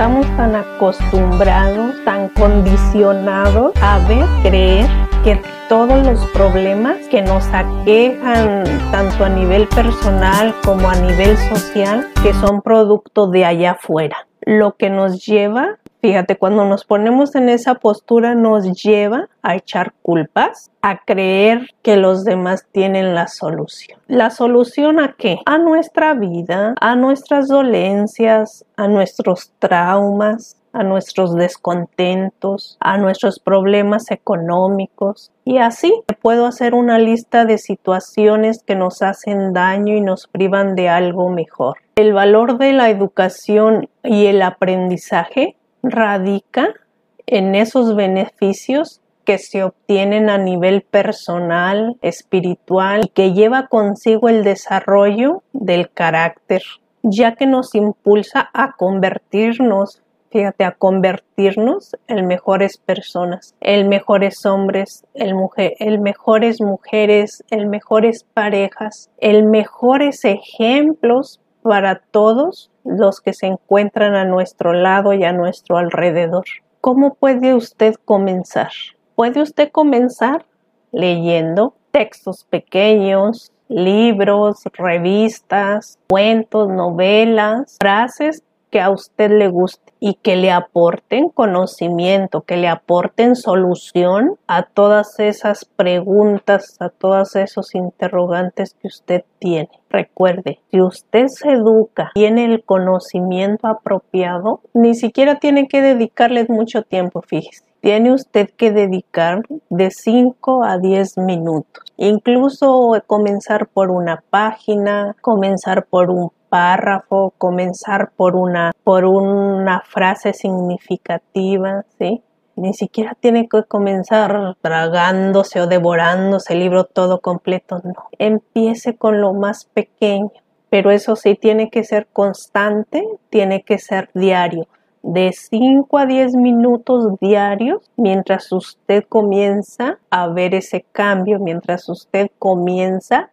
estamos tan acostumbrados, tan condicionados a ver, creer que todos los problemas que nos aquejan tanto a nivel personal como a nivel social, que son producto de allá afuera. Lo que nos lleva Fíjate, cuando nos ponemos en esa postura nos lleva a echar culpas, a creer que los demás tienen la solución. ¿La solución a qué? A nuestra vida, a nuestras dolencias, a nuestros traumas, a nuestros descontentos, a nuestros problemas económicos. Y así puedo hacer una lista de situaciones que nos hacen daño y nos privan de algo mejor. El valor de la educación y el aprendizaje radica en esos beneficios que se obtienen a nivel personal, espiritual y que lleva consigo el desarrollo del carácter, ya que nos impulsa a convertirnos, fíjate, a convertirnos en mejores personas, en mejores hombres, en, mujer, en mejores mujeres, en mejores parejas, en mejores ejemplos para todos los que se encuentran a nuestro lado y a nuestro alrededor. ¿Cómo puede usted comenzar? Puede usted comenzar leyendo textos pequeños, libros, revistas, cuentos, novelas, frases que a usted le guste y que le aporten conocimiento, que le aporten solución a todas esas preguntas, a todos esos interrogantes que usted tiene. Recuerde, si usted se educa, tiene el conocimiento apropiado, ni siquiera tiene que dedicarle mucho tiempo, fíjese tiene usted que dedicar de 5 a 10 minutos. Incluso comenzar por una página, comenzar por un párrafo, comenzar por una, por una frase significativa, ¿sí? Ni siquiera tiene que comenzar tragándose o devorándose el libro todo completo, no. Empiece con lo más pequeño, pero eso sí tiene que ser constante, tiene que ser diario de 5 a 10 minutos diarios mientras usted comienza a ver ese cambio, mientras usted comienza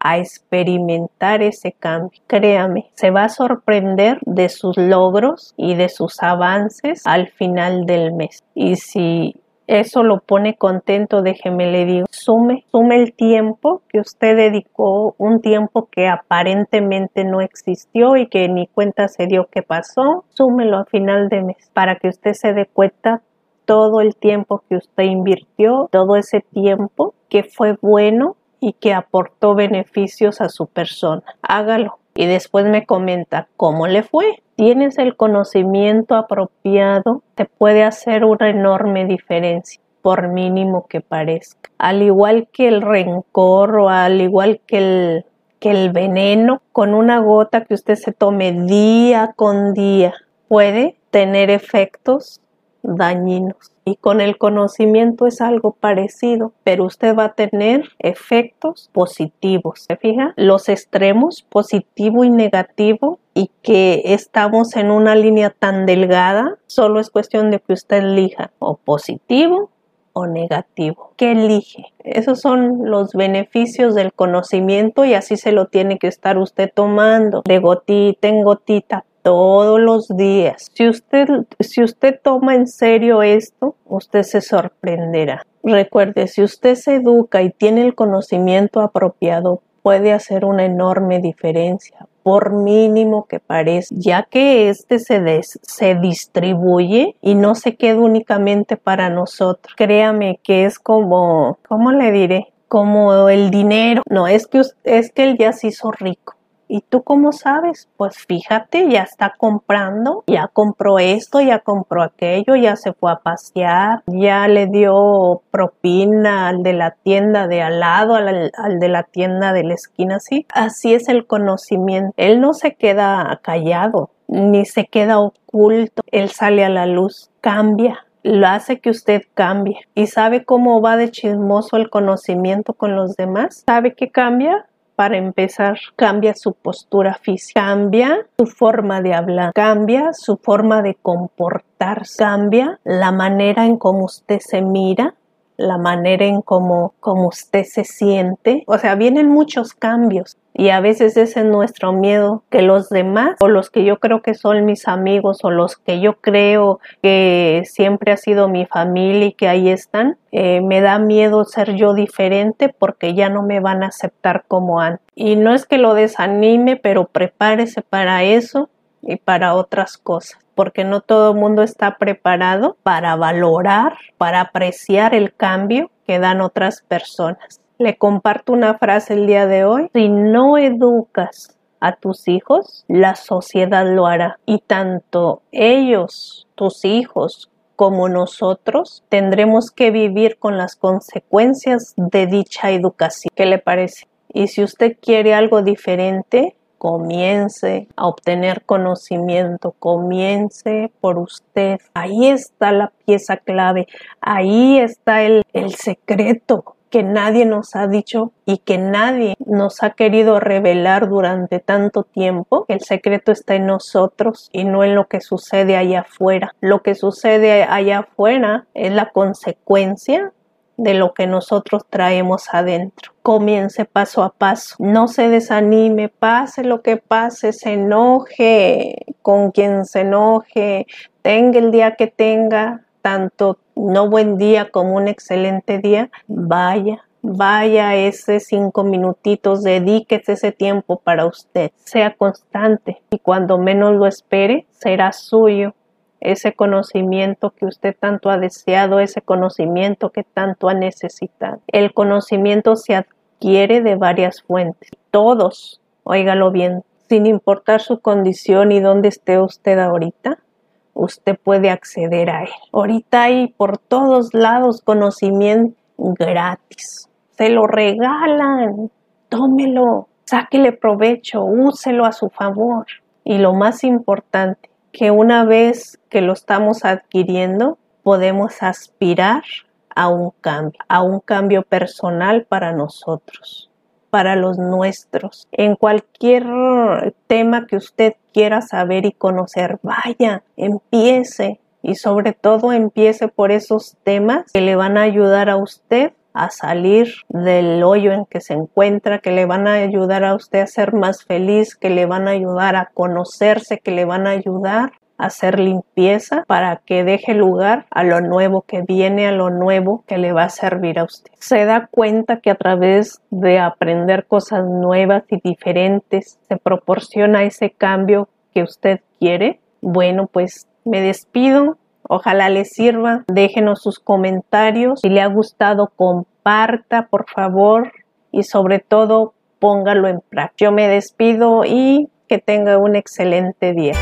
a experimentar ese cambio. Créame, se va a sorprender de sus logros y de sus avances al final del mes. Y si eso lo pone contento, déjeme le digo, sume, sume el tiempo que usted dedicó, un tiempo que aparentemente no existió y que ni cuenta se dio que pasó, súmelo a final de mes para que usted se dé cuenta todo el tiempo que usted invirtió, todo ese tiempo que fue bueno y que aportó beneficios a su persona. Hágalo y después me comenta cómo le fue. Tienes el conocimiento apropiado, te puede hacer una enorme diferencia por mínimo que parezca. Al igual que el rencor o al igual que el, que el veneno, con una gota que usted se tome día con día, puede tener efectos dañinos. Y con el conocimiento es algo parecido, pero usted va a tener efectos positivos. ¿Se fija? Los extremos, positivo y negativo, y que estamos en una línea tan delgada, solo es cuestión de que usted elija o positivo o negativo. ¿Qué elige? Esos son los beneficios del conocimiento y así se lo tiene que estar usted tomando de gotita en gotita todos los días. Si usted, si usted toma en serio esto, usted se sorprenderá. Recuerde, si usted se educa y tiene el conocimiento apropiado, puede hacer una enorme diferencia, por mínimo que parezca, ya que este se, se distribuye y no se queda únicamente para nosotros. Créame que es como, ¿cómo le diré? Como el dinero. No, es que, es que él ya se hizo rico ¿Y tú cómo sabes? Pues fíjate, ya está comprando, ya compró esto, ya compró aquello, ya se fue a pasear, ya le dio propina al de la tienda de al lado, al, de la tienda de la esquina, así. Así es el conocimiento. Él no se queda callado, ni se queda oculto, él sale a la luz, cambia, lo hace que usted cambie. ¿Y sabe cómo va de chismoso el conocimiento con los demás? ¿Sabe que cambia? Para empezar, cambia su postura física, cambia su forma de hablar, cambia su forma de comportarse, cambia la manera en cómo usted se mira, la manera en cómo, cómo usted se siente. O sea, vienen muchos cambios Y a veces ese es nuestro miedo, que los demás o los que yo creo que son mis amigos o los que yo creo que siempre ha sido mi familia y que ahí están, eh, me da miedo ser yo diferente porque ya no me van a aceptar como antes. Y no es que lo desanime, pero prepárese para eso y para otras cosas porque no todo el mundo está preparado para valorar, para apreciar el cambio que dan otras personas. Le comparto una frase el día de hoy. Si no educas a tus hijos, la sociedad lo hará. Y tanto ellos, tus hijos, como nosotros, tendremos que vivir con las consecuencias de dicha educación. ¿Qué le parece? Y si usted quiere algo diferente, comience a obtener conocimiento, comience por usted. Ahí está la pieza clave, ahí está el, el secreto que nadie nos ha dicho y que nadie nos ha querido revelar durante tanto tiempo. El secreto está en nosotros y no en lo que sucede allá afuera. Lo que sucede allá afuera es la consecuencia de lo que nosotros traemos adentro. Comience paso a paso. No se desanime, pase lo que pase, se enoje con quien se enoje, tenga el día que tenga, tanto no buen día como un excelente día, vaya, vaya ese cinco minutitos, dedíquese ese tiempo para usted, sea constante y cuando menos lo espere, será suyo ese conocimiento que usted tanto ha deseado, ese conocimiento que tanto ha necesitado. El conocimiento se adquiere de varias fuentes. Todos, óigalo bien, sin importar su condición y dónde esté usted ahorita, usted puede acceder a él. Ahorita hay por todos lados conocimiento gratis. Se lo regalan. Tómelo, sáquele provecho, úselo a su favor. Y lo más importante, que una vez que lo estamos adquiriendo, podemos aspirar a un cambio, a un cambio personal para nosotros para los nuestros. En cualquier tema que usted quiera saber y conocer, vaya, empiece y sobre todo empiece por esos temas que le van a ayudar a usted a salir del hoyo en que se encuentra, que le van a ayudar a usted a ser más feliz, que le van a ayudar a conocerse, que le van a ayudar hacer limpieza para que deje lugar a lo nuevo que viene, a lo nuevo que le va a servir a usted. Se da cuenta que a través de aprender cosas nuevas y diferentes se proporciona ese cambio que usted quiere. Bueno, pues me despido. Ojalá le sirva. Déjenos sus comentarios. Si le ha gustado, comparta, por favor. Y sobre todo, póngalo en práctica. Yo me despido y que tenga un excelente día.